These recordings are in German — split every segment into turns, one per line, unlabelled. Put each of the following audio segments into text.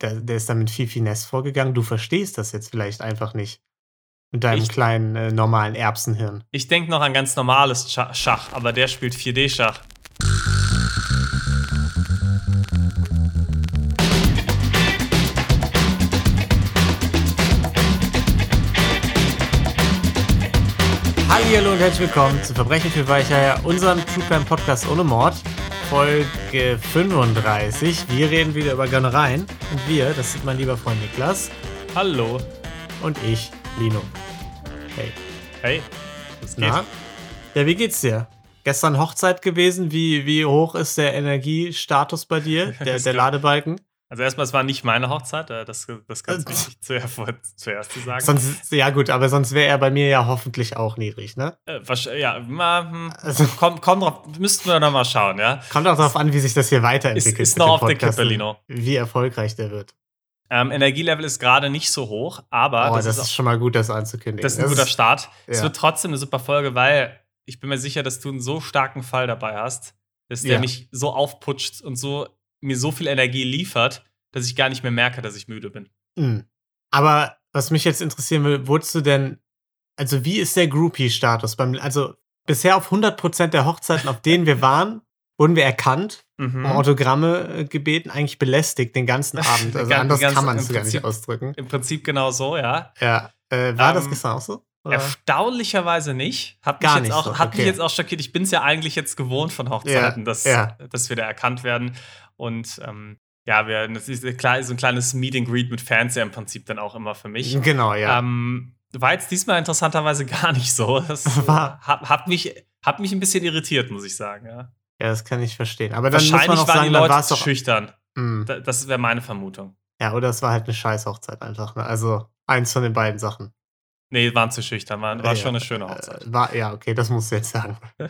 der, der ist da mit viel Finesse vorgegangen. Du verstehst das jetzt vielleicht einfach nicht. Mit deinem
Ich-
kleinen, äh, normalen Erbsenhirn.
Ich denke noch an ganz normales Scha- Schach, aber der spielt 4D-Schach.
Hallo und herzlich willkommen zu Verbrechen für Weicheier, unserem True Crime Podcast ohne Mord. Folge 35. Wir reden wieder über Gönnereien. Und wir, das sind mein lieber Freund Niklas
Hallo.
und ich, Lino. Hey.
Hey. Was geht?
Na? Ja, wie geht's dir? Gestern Hochzeit gewesen. Wie, wie hoch ist der Energiestatus bei dir? Der, der. Ladebalken?
Also erstmal, es war nicht meine Hochzeit, äh, das, das ganz wichtig zuerst, zuerst zu sagen.
Sonst, ja gut, aber sonst wäre er bei mir ja hoffentlich auch niedrig, ne?
Äh, ja, mal, hm,
Also-
komm, komm drauf, müssten wir noch mal schauen, ja.
Kommt auch darauf an, wie sich das hier weiterentwickelt.
Ist- ist noch auf der Kippe, Lino.
Wie erfolgreich der wird.
Ähm, Energielevel ist gerade nicht so hoch, aber
oh,
das,
das,
ist,
ist schon mal gut, das anzukündigen.
das ist ein guter Start. Es
ja.
wird trotzdem eine super Folge, weil ich bin mir sicher, dass du einen so starken Fall dabei hast, dass der
Ja.
mich so aufputscht und so mir so viel Energie liefert, dass ich gar nicht mehr merke, dass ich müde bin.
Mhm. Aber was mich jetzt interessieren will, wurdest du denn, also wie ist der Groupie-Status? Also bisher auf 100% der Hochzeiten, auf denen wir waren, wurden wir erkannt,
Mhm.
Autogramme äh, gebeten, eigentlich belästigt den ganzen Abend. Also
Die gan-
anders kann man es gar nicht ausdrücken.
Im Prinzip genau so, ja.
Ja. Äh, war das
Ähm,
gestern auch so? Oder?
Erstaunlicherweise nicht. Hat, mich
Gar
jetzt,
nicht
auch,
so,
hat
okay.
mich jetzt auch schockiert. Ich bin es ja eigentlich jetzt gewohnt von Hochzeiten, dass,
ja.
dass wir da erkannt werden. Und ähm, ja, wir, das ist klar, so ein kleines Meet and Greet mit Fans ja im Prinzip dann auch immer für mich.
Genau, ja.
Ähm, war jetzt diesmal interessanterweise gar nicht so. Das
War-
hat, hat, mich, hat mich ein bisschen irritiert, muss ich sagen. Ja.
ja, das kann ich verstehen. Aber dann muss man
Wahrscheinlich
auch
waren
sagen,
die Leute
doch.
schüchtern.
Mm.
Da- Das wäre meine Vermutung.
Ja, oder es war halt eine Scheiß-Hochzeit einfach. Ne? Also eins von den beiden Sachen.
Nee, waren zu schüchtern. War, war
Ja,
schon eine schöne Hochzeit.
Äh, war, ja, okay, das musst du jetzt sagen.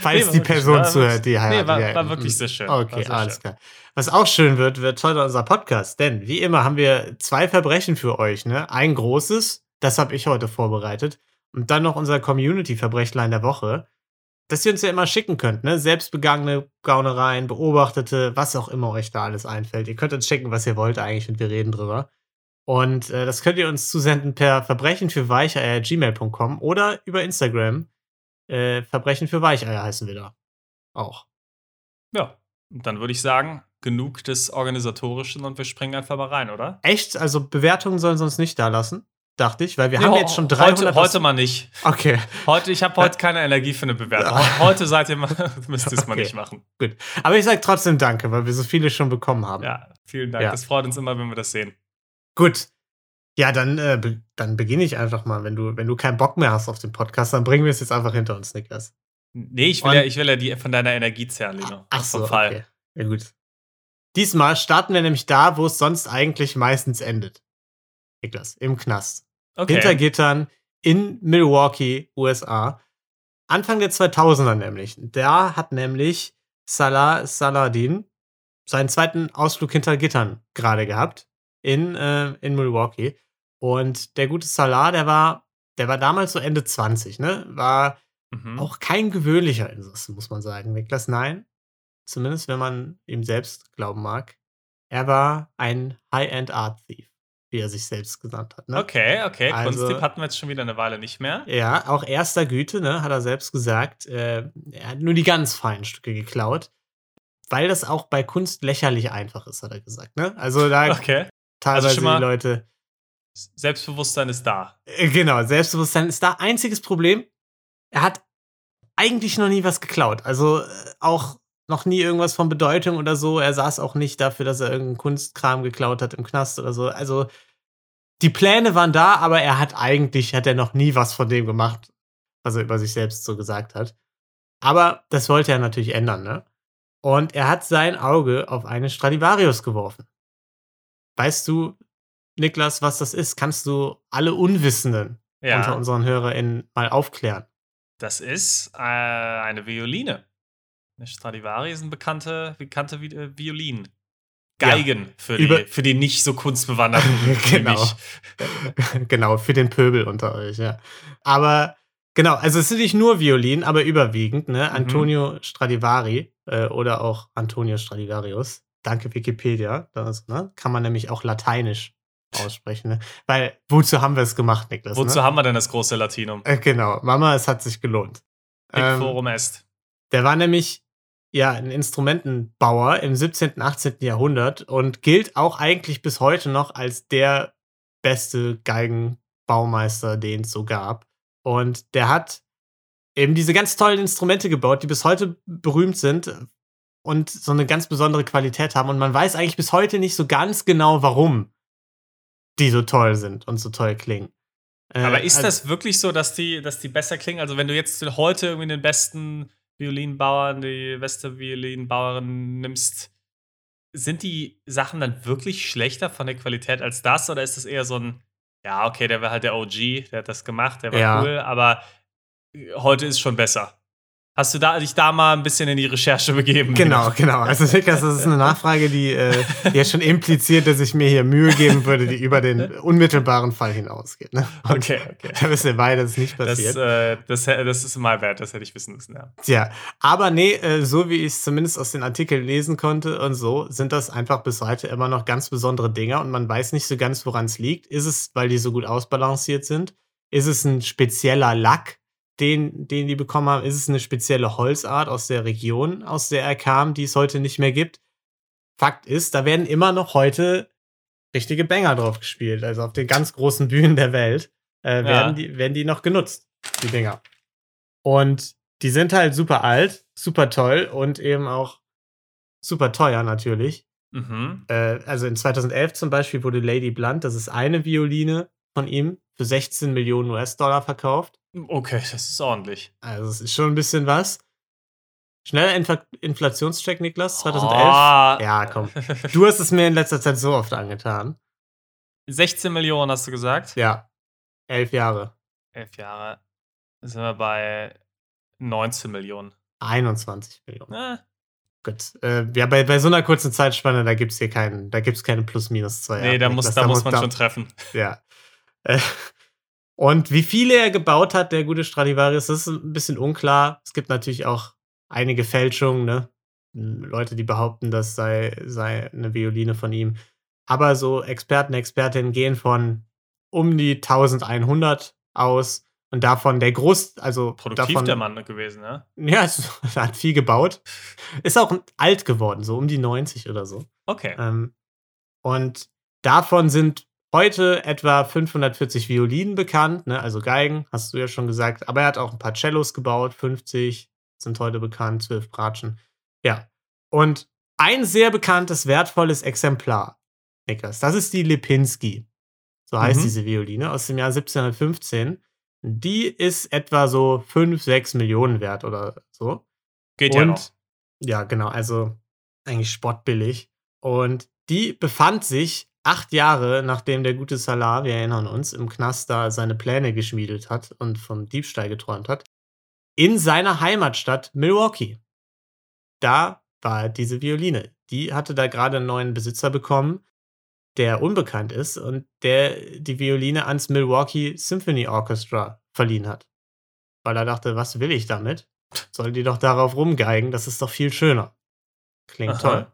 Nee,
Falls
war
die Person
war
zuhört, die heiratet.
Nee, war,
ja,
war wirklich sehr schön.
Okay,
sehr
alles
schön.
klar. Was auch schön wird, wird heute unser Podcast, denn wie immer haben wir zwei Verbrechen für euch. Ne? Ein großes, das habe ich heute vorbereitet, und dann noch unser Community-Verbrechlein der Woche, das ihr uns ja immer schicken könnt. Ne? Selbstbegangene Gaunereien, Beobachtete, was auch immer euch da alles einfällt. Ihr könnt uns schicken, was ihr wollt eigentlich, und wir reden drüber. Und äh, das könnt ihr uns zusenden per Verbrechen für gmail.com oder über Instagram. Äh, Verbrechen für Weicheier heißen wir da. Auch.
Ja, und dann würde ich sagen, genug des Organisatorischen und wir springen einfach mal rein, oder?
Echt? Also Bewertungen sollen sie uns nicht da lassen? Dachte ich, weil wir haben
Ja,
jetzt schon 300.
Heute, heute mal nicht.
Okay,
Heute, ich habe heute keine Energie für eine Bewertung. Heu- Heute seid ihr mal, müsst ihr es mal
Okay.
nicht machen.
aber ich sage trotzdem Danke, weil wir so viele schon bekommen haben.
Ja, vielen Dank.
Ja.
Das freut uns immer, wenn wir das sehen.
Gut. Ja, dann, äh, be dann beginne ich einfach mal. Wenn du, wenn du keinen Bock mehr hast auf den Podcast, dann bringen wir es jetzt einfach hinter uns, Niklas.
Nee, ich will,
Und-
ja, ich will ja die von deiner Energie zehren, Lino.
Ach
Vom
so,
Fall.
okay. Ja, gut. Diesmal starten wir nämlich da, wo es sonst eigentlich meistens endet. Niklas, im Knast.
Okay.
hinter Gittern in Milwaukee, USA. Anfang der 2000er nämlich. Da hat nämlich Salah Saladin seinen zweiten Ausflug hinter Gittern gerade gehabt in, äh, in Milwaukee. Und der gute Salah, der war, der war damals so Ende 20, ne? War
Mhm.
auch kein gewöhnlicher Insasse, muss man sagen. Niklas, nein. Zumindest, wenn man ihm selbst glauben mag. Er war ein High-End Art Thief, wie er sich selbst genannt hat. Ne?
Okay, okay.
Also-
Kunsttipp hatten wir jetzt schon wieder eine Weile nicht mehr.
Ja, auch erster Güte, ne, hat er selbst gesagt. Äh, er hat nur die ganz feinen Stücke geklaut, weil das auch bei Kunst lächerlich einfach ist, hat er gesagt. Ne? Also da
Okay.
Teilweise
also schon mal-
die Leute.
Selbstbewusstsein ist da.
Äh, genau, Selbstbewusstsein ist da einziges Problem. Er hat eigentlich noch nie was geklaut. Also äh, auch noch nie irgendwas von Bedeutung oder so. Er saß auch nicht dafür, dass er irgendeinen Kunstkram geklaut hat im Knast oder so. Also die Pläne waren da, aber er hat eigentlich, hat er noch nie was von dem gemacht, was er über sich selbst so gesagt hat. Aber das wollte er natürlich ändern, ne? Und er hat sein Auge auf eine Stradivarius geworfen. Weißt du, Niklas, was das ist? Kannst du alle Unwissenden unter
Ja.
unseren HörerInnen mal aufklären?
Das ist äh, eine Violine. Eine Stradivari ist eine bekannte, bekannte äh, Violin. Geigen für,
Über-
die, für die nicht so kunstbewanderten
Genau. genau, für den Pöbel unter euch, ja. Aber genau, also es sind nicht nur Violinen, aber überwiegend, ne?
Mhm.
Antonio Stradivari äh, oder auch Antonio Stradivarius. Danke Wikipedia. Das, ne, kann man nämlich auch lateinisch aussprechen. Ne? Weil, wozu haben wir es gemacht, Niklas?
Wozu
ne?
haben wir denn das große Latinum?
Äh, genau, Mama, es hat sich gelohnt. Ähm,
forum est.
Der war nämlich ja ein Instrumentenbauer im 17., 18. Jahrhundert und gilt auch eigentlich bis heute noch als der beste Geigenbaumeister, den es so gab. Und der hat eben diese ganz tollen Instrumente gebaut, die bis heute berühmt sind und so eine ganz besondere Qualität haben. Und man weiß eigentlich bis heute nicht so ganz genau, warum die so toll sind und so toll klingen. Äh,
Aber ist
also-
das wirklich so, dass die, dass die besser klingen? Also, wenn du jetzt heute irgendwie den besten Violinbauern, die beste Violinbauerin nimmst, sind die Sachen dann wirklich schlechter von der Qualität als das? Oder ist das eher so ein, ja, okay, der war halt der OG, der hat das gemacht, der war
Ja.
cool, aber äh, heute ist schon besser. Hast du da, dich da mal ein bisschen in die Recherche begeben?
Genau, genau. Also Niklas, das ist eine Nachfrage, die, äh, ja schon impliziert, dass ich mir hier Mühe geben würde, die über den unmittelbaren Fall hinausgeht. Ne?
Okay, okay.
Da wissen wir beide, dass es nicht
Das,
passiert.
äh, das, das ist mal wert, das hätte ich wissen müssen, ja.
Tja, aber nee, äh, so wie ich es zumindest aus den Artikeln lesen konnte und so, sind das einfach bis heute immer noch ganz besondere Dinger und man weiß nicht so ganz, woran es liegt. Ist es, weil die so gut ausbalanciert sind? Ist es ein spezieller Lack, den, den die bekommen haben? Ist es eine spezielle Holzart aus der Region, aus der er kam, die es heute nicht mehr gibt? Fakt ist, da werden immer noch heute richtige Banger drauf gespielt. Also auf den ganz großen Bühnen der Welt äh, werden, die, werden die noch genutzt, die Dinger. Und die sind halt super alt, super toll und eben auch super teuer natürlich.
Mhm.
Äh, also in 2011 zum Beispiel wurde Lady Blunt, das ist eine Violine von ihm, für 16 Millionen US-Dollar verkauft.
Okay, das ist ordentlich.
Also es ist schon ein bisschen was. Schneller Infl Inflationscheck, Niklas, 2011.
Oh.
Ja, komm. Du hast es mir in letzter Zeit so oft angetan.
16 Millionen hast du gesagt?
Ja, elf Jahre.
Elf Jahre. Da sind wir bei 19 Millionen.
21 Millionen.
Ah,
Gut. Äh, ja, bei, bei so einer kurzen Zeitspanne, da gibt es hier keinen, da gibt's keine plus-minus zwei.
nee, da muss,
Niklas.
da muss man
da-
schon treffen.
Ja. Und wie viele er gebaut hat, der gute Stradivarius, das ist ein bisschen unklar. Es gibt natürlich auch einige Fälschungen, ne? Leute, die behaupten, das sei, sei eine Violine von ihm. Aber so Experten, Expertinnen gehen von um die 1100 aus und davon der Groß, also
Produktiv
davon,
der Mann gewesen, ne?
Ja, es hat viel gebaut. Ist auch alt geworden, so um die 90 oder so.
Okay.
Ähm, und davon sind heute etwa 540 Violinen bekannt, ne? also Geigen, hast du ja schon gesagt. Aber er hat auch ein paar Cellos gebaut, 50 sind heute bekannt, 12 Bratschen. Ja. Und ein sehr bekanntes, wertvolles Exemplar, Niklas, das ist die Lipinski. So heißt
Mhm.
diese Violine aus dem Jahr 1715. Die ist etwa so 5, 6 Millionen wert oder so.
Geht ja noch.
ja, genau, also eigentlich spottbillig. Und die befand sich acht Jahre, nachdem der gute Salah, wir erinnern uns, im Knast da seine Pläne geschmiedet hat und vom Diebstahl geträumt hat, in seiner Heimatstadt Milwaukee. Da war diese Violine. Die hatte da gerade einen neuen Besitzer bekommen, der unbekannt ist und der die Violine ans Milwaukee Symphony Orchestra verliehen hat. Weil er dachte, was will ich damit? Soll die doch darauf rumgeigen, das ist doch viel schöner. Klingt
Aha.
toll.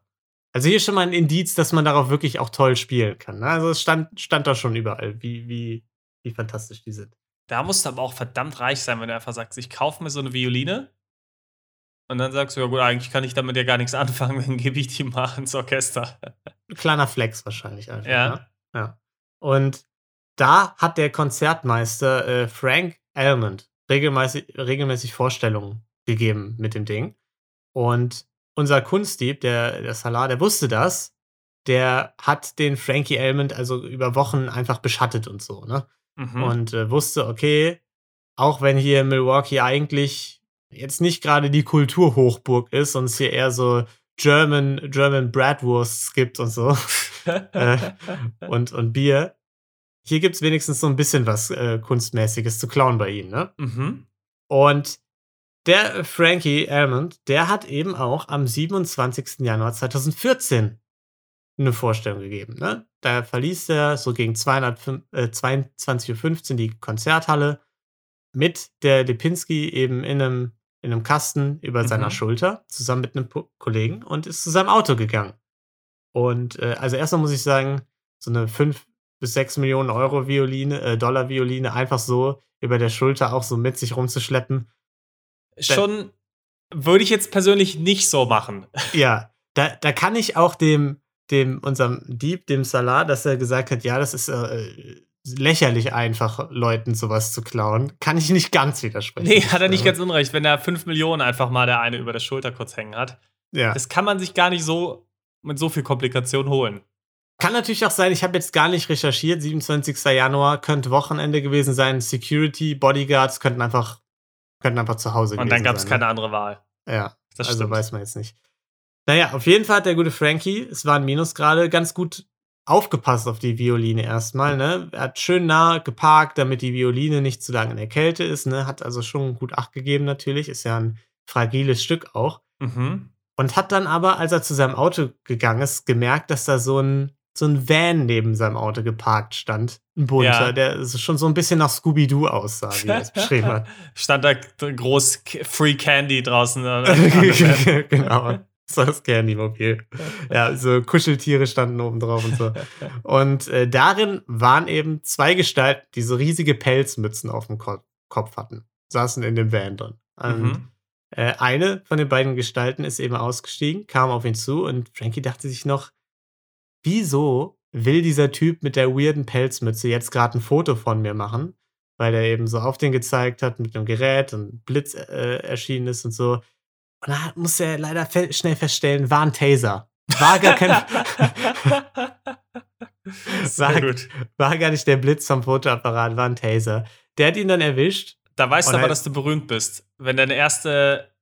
Also hier ist schon mal ein Indiz, dass man darauf wirklich auch toll spielen kann. ne? Also es stand, stand da schon überall, wie, wie, wie fantastisch die sind.
Da musst du aber auch verdammt reich sein, wenn du einfach sagst, ich kaufe mir so eine Violine. Und dann sagst du, ja gut, eigentlich kann ich damit ja gar nichts anfangen, dann gebe ich die mal ins Orchester.
Ein kleiner Flex wahrscheinlich einfach.
Ja.
Ne? ja. Und da hat der Konzertmeister äh, Frank Almond regelmäßig, regelmäßig Vorstellungen gegeben mit dem Ding. Und unser Kunstdieb, der, der Salah, der wusste das. Der hat den Frankie Almond also über Wochen einfach beschattet und so, ne?
Mhm.
und äh, wusste, okay, auch wenn hier Milwaukee eigentlich jetzt nicht gerade die Kulturhochburg ist und es hier eher so German, German Bratwursts gibt und so äh, und, und Bier, hier gibt es wenigstens so ein bisschen was äh, Kunstmäßiges zu klauen bei ihnen, ne?
mhm.
Und der Frankie Almond, der hat eben auch am 27. Januar 2014 eine Vorstellung gegeben. Ne? Da verließ er so gegen 205 äh, 22.15 Uhr die Konzerthalle mit der Lipinski eben in einem, in einem Kasten über
Mhm.
seiner Schulter, zusammen mit einem Kollegen und ist zu seinem Auto gegangen. Und äh, also erstmal muss ich sagen, so eine 5 bis 6 Millionen Euro Violine, äh, Dollar Violine einfach so über der Schulter auch so mit sich rumzuschleppen.
Schon würde ich jetzt persönlich nicht so machen.
Ja, da, da kann ich auch dem, dem, unserem Dieb, dem Salah, dass er gesagt hat, ja, das ist äh, lächerlich einfach, Leuten sowas zu klauen, kann ich nicht ganz widersprechen.
Nee, hat er nicht ganz unrecht, wenn er 5 Millionen einfach mal der eine über der Schulter kurz hängen hat.
Ja.
Das kann man sich gar nicht so mit so viel Komplikation holen.
Kann natürlich auch sein, ich habe jetzt gar nicht recherchiert. 27. Januar könnte Wochenende gewesen sein. Security, Bodyguards könnten einfach, könnten einfach zu Hause
Und
gewesen
dann gab es
sein.
keine andere Wahl.
ne? Ja,
Das
also
stimmt.
weiß man jetzt nicht. Naja, auf jeden Fall hat der gute Frankie, es war ein Minusgrade, ganz gut aufgepasst auf die Violine erstmal. Ne? Er hat schön nah geparkt, damit die Violine nicht zu lange in der Kälte ist. Ne? Hat also schon gut Acht gegeben natürlich. Ist ja ein fragiles Stück auch.
Mhm.
Und hat dann aber, als er zu seinem Auto gegangen ist, gemerkt, dass da so ein, so ein Van neben seinem Auto geparkt stand. Ein bunter,
Ja.
der schon so ein bisschen nach Scooby-Doo aussah, wie er es beschrieben hat.
Stand da groß Free Candy draußen. äh,
genau. So das Candy-Mobil. Ja, so Kuscheltiere standen oben drauf und so. Und äh, darin waren eben zwei Gestalten, die so riesige Pelzmützen auf dem Ko Kopf hatten. Saßen in dem Van drin. Und
mhm.
äh, eine von den beiden Gestalten ist eben ausgestiegen, kam auf ihn zu und Frankie dachte sich noch, wieso will dieser Typ mit der weirden Pelzmütze jetzt gerade ein Foto von mir machen? Weil er eben so auf den gezeigt hat mit einem Gerät und Blitz äh, erschienen ist und so. Und da muss er leider schnell feststellen, war ein Taser. War gar, kein, Sag-
gut.
war gar nicht der Blitz vom Fotoapparat, war ein Taser. Der hat ihn dann erwischt.
Da weißt du aber,
er-
dass du berühmt bist. Wenn deine erste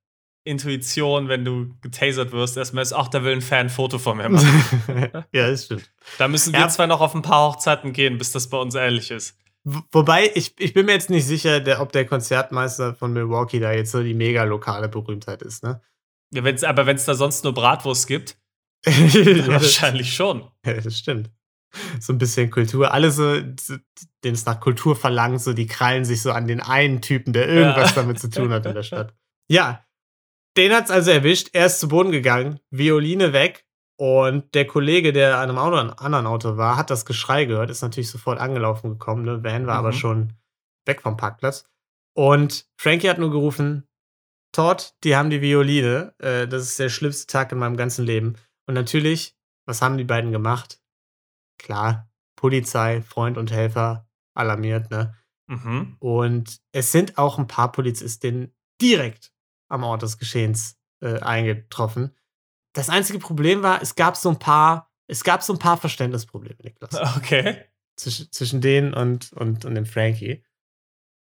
Intuition, wenn du getasert wirst, erstmal ist, ach, da will ein Fan ein Foto von mir machen.
ja, das stimmt.
Da müssen
Ja.
wir zwar noch auf ein paar Hochzeiten gehen, bis das bei uns ähnlich ist.
Wobei, ich, ich bin mir jetzt nicht sicher, der, ob der Konzertmeister von Milwaukee da jetzt so die mega lokale Berühmtheit ist, ne?
Ja, wenn's, aber wenn es da sonst nur Bratwurst gibt,
ja, das,
wahrscheinlich schon.
ja, das stimmt. So ein bisschen Kultur. Alle so, so denen es nach Kultur verlangt, so die krallen sich so an den einen Typen, der irgendwas
Ja.
damit zu tun hat in der Stadt. Ja, den hat's also erwischt. Er ist zu Boden gegangen, Violine weg. Und der Kollege, der an einem Auto, an einem anderen Auto war, hat das Geschrei gehört, ist natürlich sofort angelaufen gekommen. Ne? Van war aber
Mhm.
schon weg vom Parkplatz. Und Frankie hat nur gerufen: Todd, die haben die Violine. Äh, das ist der schlimmste Tag in meinem ganzen Leben. Und natürlich, was haben die beiden gemacht? Klar, Polizei, Freund und Helfer alarmiert, ne?
Mhm.
Und es sind auch ein paar Polizistinnen direkt am Ort des Geschehens äh, eingetroffen. Das einzige Problem war, es gab so ein paar, es gab so ein paar Verständnisprobleme, Niklas
Okay.
zwischen, zwischen denen und, und, und dem Frankie.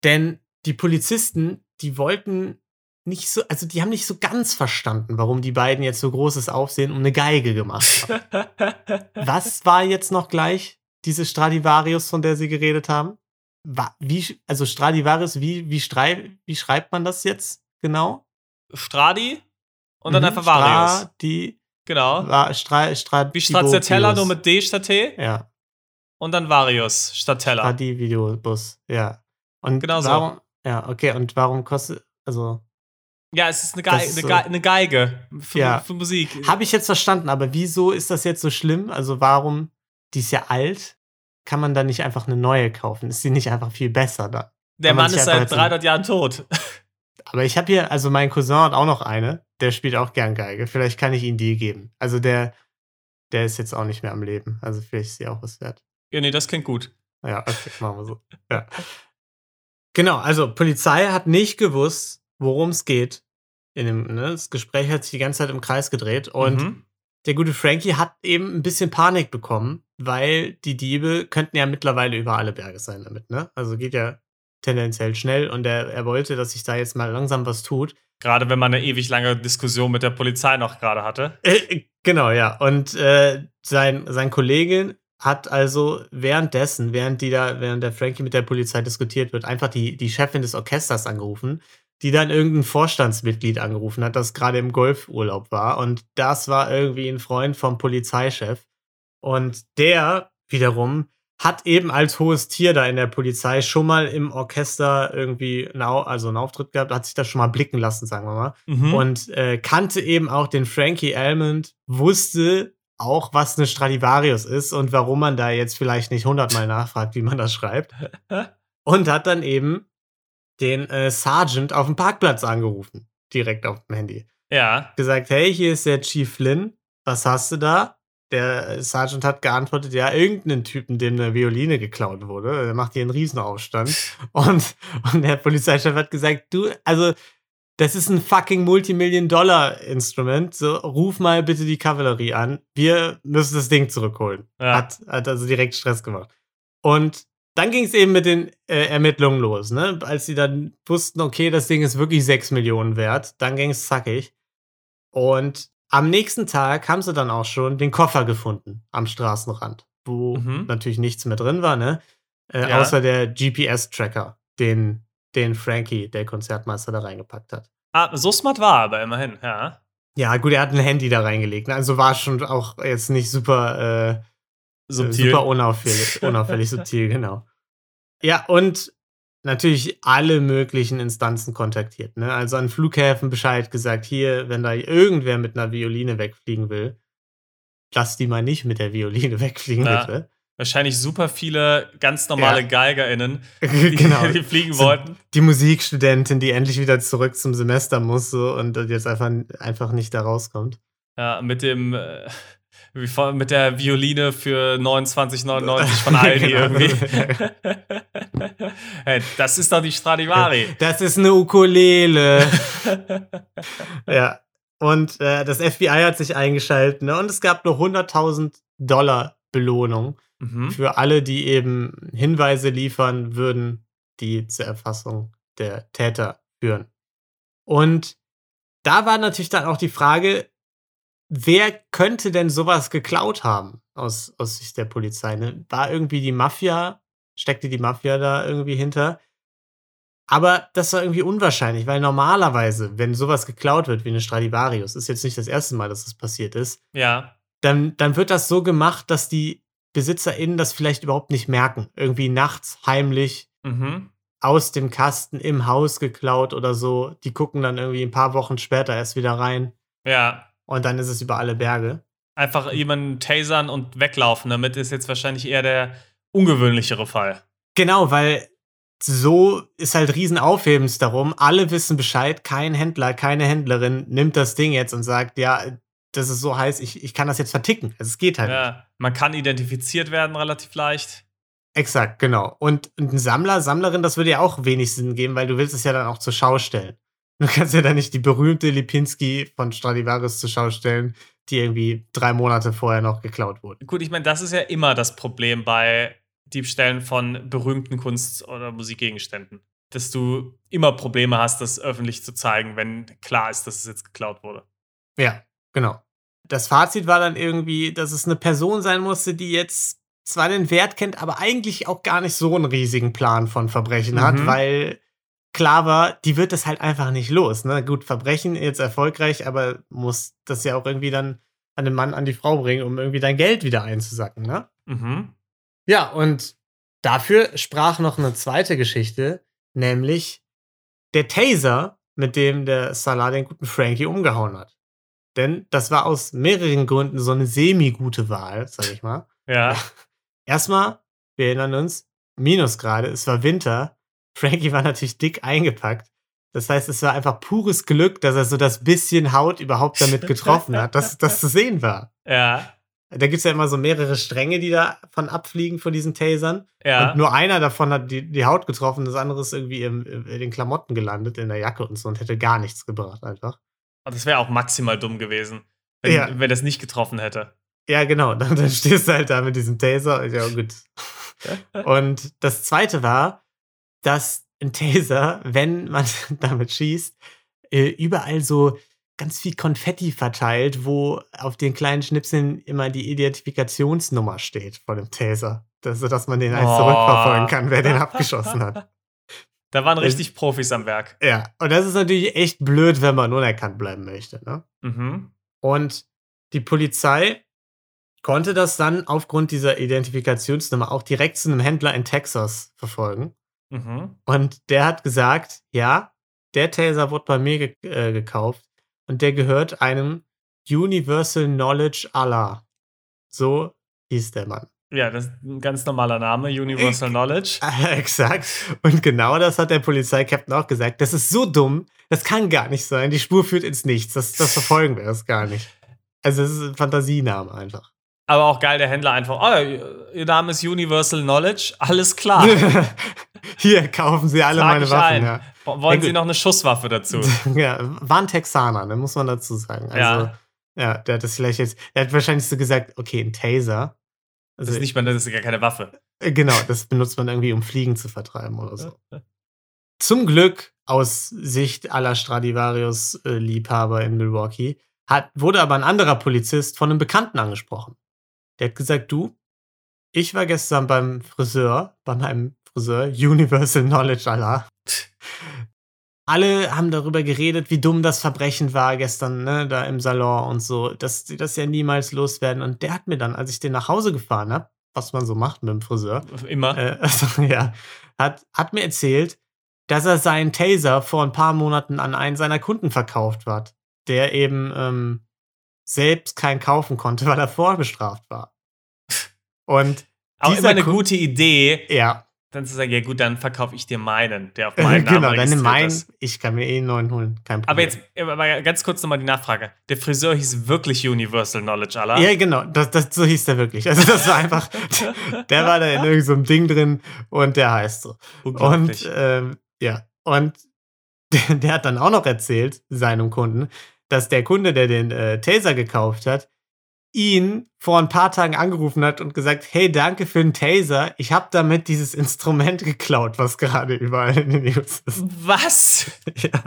Denn die Polizisten, die wollten nicht so, also die haben nicht so ganz verstanden, warum die beiden jetzt so großes Aufsehen um eine Geige gemacht haben. Was war jetzt noch gleich diese Stradivarius, von der sie geredet haben? Wie, also Stradivarius, wie, wie, schrei, wie schreibt man das jetzt genau?
Stradi und dann
Mhm,
einfach Varius.
Stradi,
Genau.
Va- Stra, Strad,
Wie Stracciatella, nur mit D statt T.
Ja,
Und dann Varius statt Teller.
Stradividiobus, ja. Und
Genau so.
warum, ja, okay, und warum kostet, also,
Ja, es ist eine, Geige,
ist
eine,
so-
eine Geige für,
Ja.
für Musik.
habe ich jetzt verstanden, aber wieso ist das jetzt so schlimm? Also, warum, die ist ja alt, kann man da nicht einfach eine neue kaufen? Ist die nicht einfach viel besser da?
Der Mann ist seit
jetzt-
300 Jahren tot.
Aber ich habe hier, also mein Cousin hat auch noch eine, der spielt auch gern Geige. Vielleicht kann ich ihm die geben. Also der, der ist jetzt auch nicht mehr am Leben. Also vielleicht ist sie auch was wert.
ja, nee, das klingt gut.
Ja, okay, machen wir so. Ja. Genau, also Polizei hat nicht gewusst, worum es geht. In dem, ne? Das Gespräch hat sich die ganze Zeit im Kreis gedreht und
Mhm.
der gute Frankie hat eben ein bisschen Panik bekommen, weil die Diebe könnten ja mittlerweile über alle Berge sein damit, ne? Also geht ja tendenziell schnell und er, er wollte, dass sich da jetzt mal langsam was tut.
Gerade wenn man eine ewig lange Diskussion mit der Polizei noch gerade hatte.
Äh, genau, ja. Und äh, sein, sein Kollege hat also währenddessen, während die da, während der Frankie mit der Polizei diskutiert wird, einfach die, die Chefin des Orchesters angerufen, die dann irgendein Vorstandsmitglied angerufen hat, das gerade im Golfurlaub war. Und das war irgendwie ein Freund vom Polizeichef. Und der wiederum hat eben als hohes Tier da in der Polizei schon mal im Orchester irgendwie einen, also einen Auftritt gehabt, hat sich das schon mal blicken lassen, sagen wir mal
Mhm.
und äh, kannte eben auch den Frankie Almond, wusste, auch, was eine Stradivarius ist und warum man da jetzt vielleicht nicht hundertmal nachfragt, wie man das schreibt. Und hat dann eben den äh, Sergeant auf dem Parkplatz angerufen, direkt auf dem Handy.
Ja.
Gesagt, hey, hier ist der Chief Flynn, was hast du da? Der Sergeant hat geantwortet, ja, irgendeinen Typen, dem eine Violine geklaut wurde. Der macht hier einen Riesenaufstand. und, und der Polizeichef hat gesagt, du, also, das ist ein fucking Multimillion-Dollar-Instrument. So, ruf mal bitte die Kavallerie an. Wir müssen das Ding zurückholen.
Ja.
Hat, hat also direkt Stress gemacht. Und dann ging es eben mit den äh, Ermittlungen los, ne? Als sie dann wussten, okay, das Ding ist wirklich 6 Millionen wert, dann ging es zackig. Und am nächsten Tag haben sie dann auch schon den Koffer gefunden am Straßenrand, wo
Mhm.
natürlich nichts mehr drin war, ne? Äh,
Ja.
Außer der GPS-Tracker, den, den Frankie, der Konzertmeister, da reingepackt hat.
Ah, so smart war er aber immerhin, ja.
Ja, gut, er hat ein Handy da reingelegt. Ne? Also war schon auch jetzt nicht super, äh,
Subtil.
super unauffällig, unauffällig subtil, genau. Ja, und natürlich alle möglichen Instanzen kontaktiert. Ne? Also an Flughäfen Bescheid gesagt, hier, wenn da irgendwer mit einer Violine wegfliegen will, lass die mal nicht mit der Violine wegfliegen,
Ja.
bitte.
Wahrscheinlich super viele ganz normale
Ja.
GeigerInnen, die,
genau.
die fliegen
So-
wollten.
Die Musikstudentin, die endlich wieder zurück zum Semester muss so, und jetzt einfach, einfach nicht da rauskommt.
Ja, mit dem, äh, mit der Violine für 29,99 von Aldi
Genau.
irgendwie. hey, das ist doch die Stradivari.
Das ist eine Ukulele. Ja. Und äh, das FBI hat sich eingeschaltet ne? und es gab eine 100.000 Dollar Belohnung
mhm.
für alle, die eben Hinweise liefern würden, die zur Erfassung der Täter führen. Und da war natürlich dann auch die Frage, wer könnte denn sowas geklaut haben aus, aus Sicht der Polizei? Ne? War irgendwie die Mafia, steckte die Mafia da irgendwie hinter? Aber das war irgendwie unwahrscheinlich, weil normalerweise, wenn sowas geklaut wird wie eine Stradivarius, ist jetzt nicht das erste Mal, dass das passiert ist,
Ja,
dann, dann wird das so gemacht, dass die BesitzerInnen das vielleicht überhaupt nicht merken. Irgendwie nachts heimlich
mhm.
aus dem Kasten im Haus geklaut oder so. Die gucken dann irgendwie ein paar Wochen später erst wieder rein
ja.
Und dann ist es über alle Berge.
Einfach jemanden tasern und weglaufen. Damit ist jetzt wahrscheinlich eher der ungewöhnlichere Fall.
Genau, weil so ist halt Riesenaufhebens darum. Alle wissen Bescheid. Kein Händler, keine Händlerin nimmt das Ding jetzt und sagt, ja, das ist so heiß, ich, ich kann das jetzt verticken. Also, es geht halt nicht.
Ja, man kann identifiziert werden relativ leicht.
Exakt, genau. Und ein Sammler, Sammlerin, das würde ja auch wenig Sinn geben, weil du willst es ja dann auch zur Schau stellen. Du kannst ja dann nicht die berühmte Lipinski von Stradivarius zur Schau stellen, die irgendwie drei Monate vorher noch geklaut wurde.
Gut, ich meine, das ist ja immer das Problem bei Diebstählen von berühmten Kunst- oder Musikgegenständen. Dass du immer Probleme hast, das öffentlich zu zeigen, wenn klar ist, dass es jetzt geklaut wurde.
Ja, genau. Das Fazit war dann irgendwie, dass es eine Person sein musste, die jetzt zwar den Wert kennt, aber eigentlich auch gar nicht so einen riesigen Plan von Verbrechen hat,
Mhm.
weil klar war, die wird das halt einfach nicht los. Ne? Gut, Verbrechen jetzt erfolgreich, aber muss das ja auch irgendwie dann an den Mann, an die Frau bringen, um irgendwie dein Geld wieder einzusacken. Ne?
Mhm.
Ja, und dafür sprach noch eine zweite Geschichte, nämlich der Taser, mit dem der Salah den guten Frankie umgehauen hat. Denn das war aus mehreren Gründen so eine semi-gute Wahl, sag ich mal.
Ja.
Erstmal, wir erinnern uns, Minusgrade, es war Winter. Frankie war natürlich dick eingepackt. Das heißt, es war einfach pures Glück, dass er so das bisschen Haut überhaupt damit getroffen hat, dass das zu sehen war.
Ja.
Da gibt es ja immer so mehrere Stränge, die davon abfliegen von diesen Tasern.
Ja.
Und nur einer davon hat die, die Haut getroffen, das andere ist irgendwie im, in den Klamotten gelandet, in der Jacke und so und hätte gar nichts gebracht einfach.
Und das wäre auch maximal dumm gewesen, wenn,
Ja.
wenn das nicht getroffen hätte.
Ja, genau. Dann, dann stehst du halt da mit diesem Taser. Ja, gut. Und das zweite war, dass ein Taser, wenn man damit schießt, äh, überall so ganz viel Konfetti verteilt, wo auf den kleinen Schnipseln immer die Identifikationsnummer steht von dem Taser. Das, sodass man den halt
Oh.
zurückverfolgen kann, wer den abgeschossen hat.
Da waren
Das-
richtig Profis am Werk.
Ja, und das ist natürlich echt blöd, wenn man unerkannt bleiben möchte. Ne?
Mhm.
Und die Polizei konnte das dann aufgrund dieser Identifikationsnummer auch direkt zu einem Händler in Texas verfolgen.
Mhm.
Und der hat gesagt, ja, der Taser wurde bei mir ge äh, gekauft und der gehört einem Universal Knowledge Allah. So hieß der Mann.
Ja, das ist ein ganz normaler Name, Universal
Ich-
Knowledge.
Exakt. Und genau das hat der Polizeikapitän auch gesagt. Das ist so dumm, das kann gar nicht sein. Die Spur führt ins Nichts. Das, das verfolgen wir das gar nicht. Also es ist ein Fantasiename einfach.
Aber auch geil, der Händler einfach, oh, ihr Name ist Universal Knowledge, alles klar.
Hier kaufen sie alle
Trag
meine Waffen. Ja.
Wollen Sie noch eine Schusswaffe dazu?
ja, war ein Texaner, ne, muss man dazu sagen. Also,
Ja.
ja. der hat das vielleicht jetzt, der hat wahrscheinlich so gesagt, okay, ein Taser.
Das
Also,
ist nicht mal, das ist gar keine Waffe.
äh, genau, das benutzt man irgendwie, um Fliegen zu vertreiben oder so. Zum Glück, aus Sicht aller Stradivarius-Liebhaber in Milwaukee, hat, wurde aber ein anderer Polizist von einem Bekannten angesprochen. Der hat gesagt, du, ich war gestern beim Friseur, bei meinem Friseur, Universal Knowledge Allah. Alle haben darüber geredet, wie dumm das Verbrechen war gestern, ne, da im Salon und so, dass sie das ja niemals loswerden. Und der hat mir dann, als ich den nach Hause gefahren habe, was man so macht mit dem Friseur,
Immer.
äh, also, ja, hat, hat mir erzählt, dass er seinen Taser vor ein paar Monaten an einen seiner Kunden verkauft hat, der eben ähm, selbst keinen kaufen konnte, weil er vorbestraft war. Und
Aber
dieser
immer eine
Kun-
gute Idee,
ja,
dann zu sagen, ja gut, dann verkaufe ich dir meinen, der auf meinen Namen
genau, dann meinen,
ist.
ich kann mir eh einen neuen holen, kein Problem.
Aber jetzt, aber ganz kurz nochmal die Nachfrage. Der Friseur hieß wirklich Universal Knowledge, Allah?
Ja, genau, das, das, so hieß der wirklich. Also das war einfach, der war da in irgendeinem so Ding drin und der heißt so. Und ähm, ja, und der, der hat dann auch noch erzählt, seinem Kunden, dass der Kunde, der den äh, Taser gekauft hat, ihn vor ein paar Tagen angerufen hat und gesagt, hey, danke für den Taser. Ich habe damit dieses Instrument geklaut, was gerade überall in den News ist.
Was?
Ja.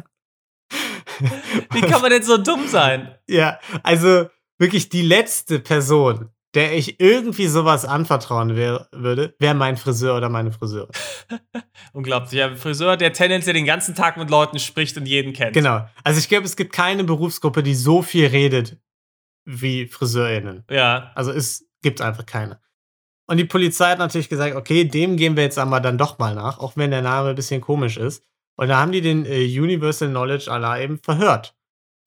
Wie kann man denn so dumm sein?
Ja, also wirklich die letzte Person, der ich irgendwie sowas anvertrauen wär, würde, wäre mein Friseur oder meine Friseurin.
Unglaublich. Ja, ein Friseur, der tendenziell den ganzen Tag mit Leuten spricht und jeden kennt.
Genau. Also ich glaube, es gibt keine Berufsgruppe, die so viel redet wie FriseurInnen.
Ja.
Also es gibt einfach keine. Und die Polizei hat natürlich gesagt, okay, dem gehen wir jetzt einmal dann doch mal nach, auch wenn der Name ein bisschen komisch ist. Und da haben die den äh, Universal Knowledge Allah eben verhört.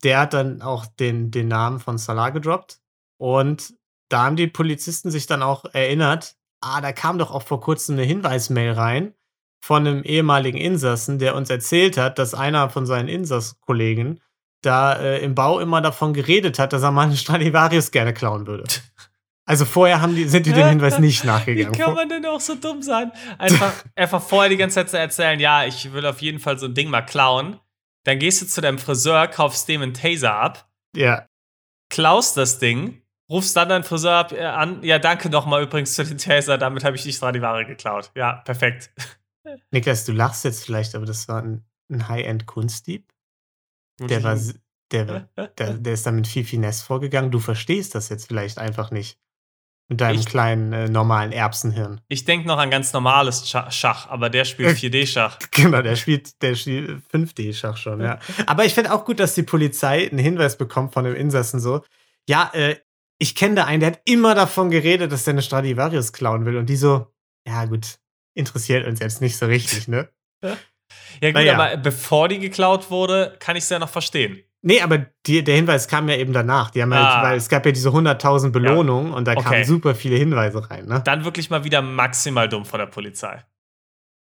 Der hat dann auch den, den Namen von Salah gedroppt. Und da haben die Polizisten sich dann auch erinnert, ah, da kam doch auch vor kurzem eine Hinweismail rein von einem ehemaligen Insassen, der uns erzählt hat, dass einer von seinen Insass-Kollegen da äh, im Bau immer davon geredet hat, dass er mal einen Stradivarius gerne klauen würde. Also vorher haben die, sind die dem Hinweis nicht
Wie
nachgegangen.
kann man denn auch so dumm sein? Einfach, einfach vorher die ganze Zeit zu erzählen, ja, ich will auf jeden Fall so ein Ding mal klauen. Dann gehst du zu deinem Friseur, kaufst dem einen Taser ab,
ja,
klaust das Ding, rufst dann deinen Friseur ab, äh, an. Ja, danke nochmal übrigens für den Taser, damit habe ich die Stradivari geklaut. Ja, perfekt.
Niklas, du lachst jetzt vielleicht, aber das war ein, ein High-End-Kunstdieb. Der war, der, der, der ist da mit viel Finesse vorgegangen. Du verstehst das jetzt vielleicht einfach nicht. Mit deinem
Ich-
kleinen, äh, normalen Erbsenhirn.
Ich denke noch an ganz normales Scha- Schach, aber der spielt 4D-Schach.
Genau, der spielt, der spielt 5D-Schach schon, ja. Aber ich finde auch gut, dass die Polizei einen Hinweis bekommt von dem Insassen so. Ja, äh, ich kenne da einen, der hat immer davon geredet, dass der eine Stradivarius klauen will. Und die so, ja gut, interessiert uns jetzt nicht so richtig, ne?
Ja, gut,
Naja.
aber bevor die geklaut wurde, kann ich es ja noch verstehen.
Nee, aber die, der Hinweis kam ja eben danach. Die haben
Ah.
halt, weil es gab ja diese 100.000 Belohnungen und da
Okay.
kamen super viele Hinweise rein, ne?
Dann wirklich mal wieder maximal dumm von der Polizei.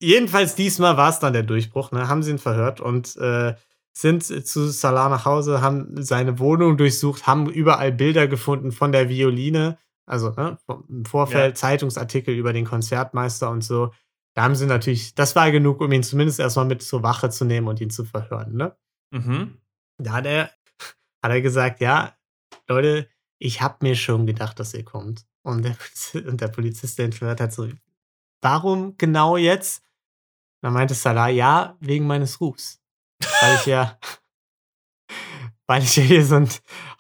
Jedenfalls diesmal war es dann der Durchbruch, ne? Haben sie ihn verhört und äh, sind zu Salah nach Hause, haben seine Wohnung durchsucht, haben überall Bilder gefunden von der Violine, also ne, im Vorfeld
Ja.
Zeitungsartikel über den Konzertmeister und so. Da haben sie natürlich, das war genug, um ihn zumindest erstmal mit zur Wache zu nehmen und ihn zu verhören, ne?
Mhm.
Da hat er, hat er gesagt, ja, Leute, ich hab mir schon gedacht, dass ihr kommt. Und der, und der Polizist, der ihn verhört hat, so, warum genau jetzt? Da meinte Salah, ja, wegen meines Rufs. Weil ich ja, weil ich ja hier so ein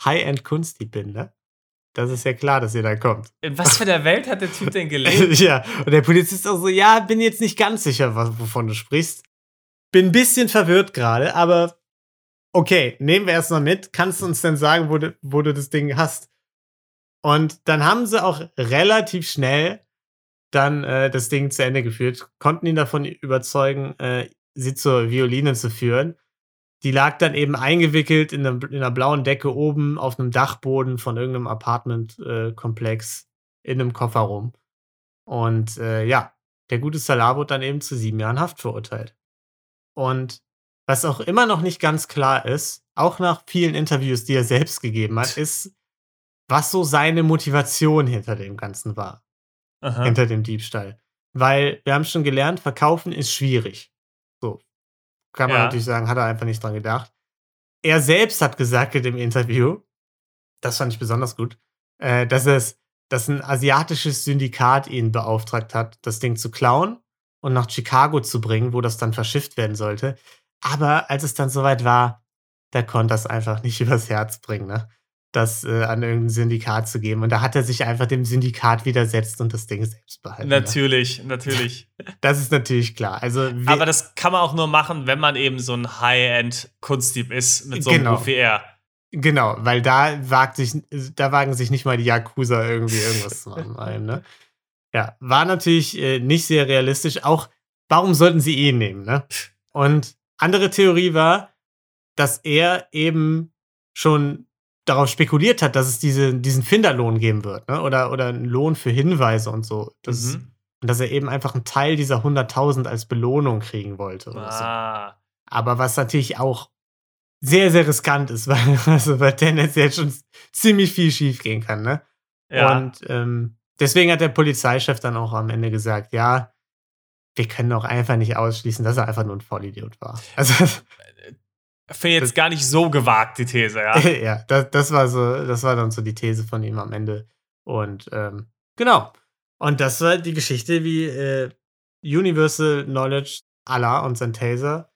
High-End-Kunstdieb bin, ne? Das ist ja klar, dass ihr da kommt.
In was für der Welt hat der Typ denn gelebt?
ja, und der Polizist auch so, ja, bin jetzt nicht ganz sicher, was, wovon du sprichst. Bin ein bisschen verwirrt gerade, aber okay, nehmen wir erstmal mit. Kannst du uns denn sagen, wo du, wo du das Ding hast? Und dann haben sie auch relativ schnell dann äh, das Ding zu Ende geführt, konnten ihn davon überzeugen, äh, sie zur Violine zu führen. Die lag dann eben eingewickelt in, einem, in einer blauen Decke oben auf einem Dachboden von irgendeinem Apartment-Komplex in einem Koffer rum. Und äh, ja, der gute Salah wurde dann eben zu sieben Jahren Haft verurteilt. Und was auch immer noch nicht ganz klar ist, auch nach vielen Interviews, die er selbst gegeben hat, ist, was so seine Motivation hinter dem Ganzen war.
Aha.
Hinter dem Diebstahl. Weil wir haben schon gelernt, verkaufen ist schwierig. Kann man
Ja.
natürlich sagen, hat er einfach nicht dran gedacht. Er selbst hat gesagt in dem Interview, das fand ich besonders gut, äh, dass es, dass ein asiatisches Syndikat ihn beauftragt hat, das Ding zu klauen und nach Chicago zu bringen, wo das dann verschifft werden sollte. Aber als es dann soweit war, da konnte er es einfach nicht übers Herz bringen, ne? Das äh, an irgendein Syndikat zu geben. Und da hat er sich einfach dem Syndikat widersetzt und das Ding selbst behalten. Ne?
Natürlich, natürlich.
Das ist natürlich klar. Also
Aber das kann man auch nur machen, wenn man eben so ein High-End-Kunstdieb ist mit so einem
Genau.
Wie er.
Genau, weil da wagt sich, da wagen sich nicht mal die Yakuza irgendwie irgendwas zu machen. bei ihm, ne? Ja, war natürlich äh, nicht sehr realistisch. Auch, warum sollten sie ihn nehmen, ne? Und andere Theorie war, dass er eben schon darauf spekuliert hat, dass es diese, diesen Finderlohn geben wird, ne? Oder, oder einen Lohn für Hinweise und so. Das,
Mhm.
Und dass er eben einfach einen Teil dieser 100.000 als Belohnung kriegen wollte. Oder so.
Ah.
Aber was natürlich auch sehr, sehr riskant ist, weil, also, weil tendenziell schon ziemlich viel schief gehen kann, ne?
Ja.
Und ähm, deswegen hat der Polizeichef dann auch am Ende gesagt, ja, wir können auch einfach nicht ausschließen, dass er einfach nur ein Vollidiot war. Also,
Finde jetzt gar nicht so gewagt, die These, ja.
ja, das, das war so, das war dann so die These von ihm am Ende. Und ähm, genau. Und das war die Geschichte, wie äh, Universal Knowledge Allah und sein Taser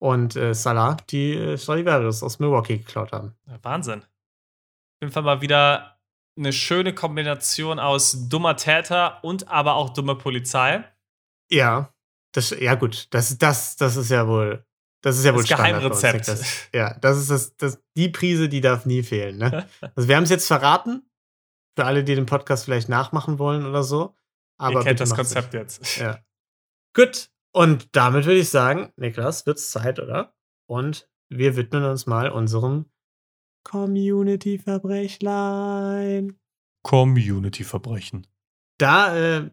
und äh, Salah die äh, Stradivarius aus Milwaukee geklaut haben.
Wahnsinn. Auf jeden Fall mal wieder eine schöne Kombination aus dummer Täter und aber auch dummer Polizei.
Ja, das, ja gut, das, das, das ist ja wohl, das ist ja wohl
Das
Standard
Geheimrezept.
Niklas. Ja, das ist das, das, die Prise, die darf nie fehlen. Ne? Also wir haben es jetzt verraten, für alle, die den Podcast vielleicht nachmachen wollen oder so. Aber
Ihr kennt das Konzept
nicht.
jetzt.
Ja. Gut, und damit würde ich sagen, Niklas, wird's Zeit, oder? Und wir widmen uns mal unserem Community-Verbrechlein.
Community-Verbrechen.
Da äh,